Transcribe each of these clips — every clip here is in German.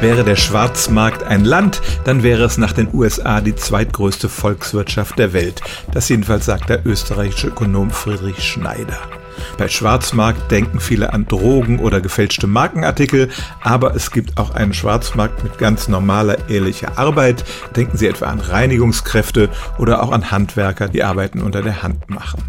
Wäre der Schwarzmarkt ein Land, dann wäre es nach den USA die zweitgrößte Volkswirtschaft der Welt. Das jedenfalls sagt der österreichische Ökonom Friedrich Schneider. Bei Schwarzmarkt denken viele an Drogen oder gefälschte Markenartikel, aber es gibt auch einen Schwarzmarkt mit ganz normaler, ehrlicher Arbeit. Denken Sie etwa an Reinigungskräfte oder auch an Handwerker, die Arbeiten unter der Hand machen.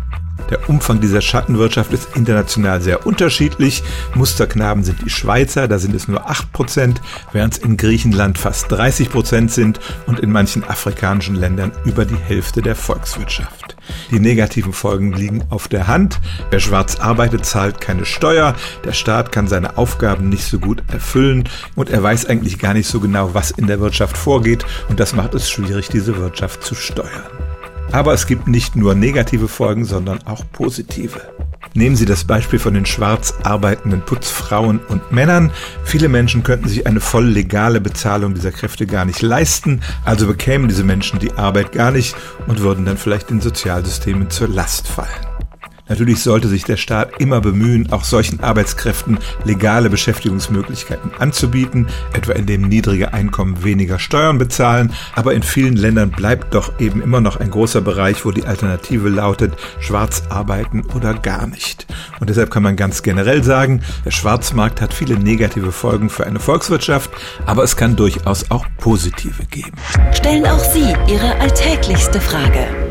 Der Umfang dieser Schattenwirtschaft ist international sehr unterschiedlich. Musterknaben sind die Schweizer, da sind es nur 8%, während es in Griechenland fast 30% sind und in manchen afrikanischen Ländern über die Hälfte der Volkswirtschaft. Die negativen Folgen liegen auf der Hand. Wer schwarz arbeitet, zahlt keine Steuer. Der Staat kann seine Aufgaben nicht so gut erfüllen und er weiß eigentlich gar nicht so genau, was in der Wirtschaft vorgeht und das macht es schwierig, diese Wirtschaft zu steuern. Aber es gibt nicht nur negative Folgen, sondern auch positive. Nehmen Sie das Beispiel von den schwarz arbeitenden Putzfrauen und Männern. Viele Menschen könnten sich eine voll legale Bezahlung dieser Kräfte gar nicht leisten, also bekämen diese Menschen die Arbeit gar nicht und würden dann vielleicht den Sozialsystemen zur Last fallen. Natürlich sollte sich der Staat immer bemühen, auch solchen Arbeitskräften legale Beschäftigungsmöglichkeiten anzubieten, etwa indem niedrige Einkommen weniger Steuern bezahlen, aber in vielen Ländern bleibt doch eben immer noch ein großer Bereich, wo die Alternative lautet, schwarz arbeiten oder gar nicht. Und deshalb kann man ganz generell sagen, der Schwarzmarkt hat viele negative Folgen für eine Volkswirtschaft, aber es kann durchaus auch positive geben. Stellen auch Sie Ihre alltäglichste Frage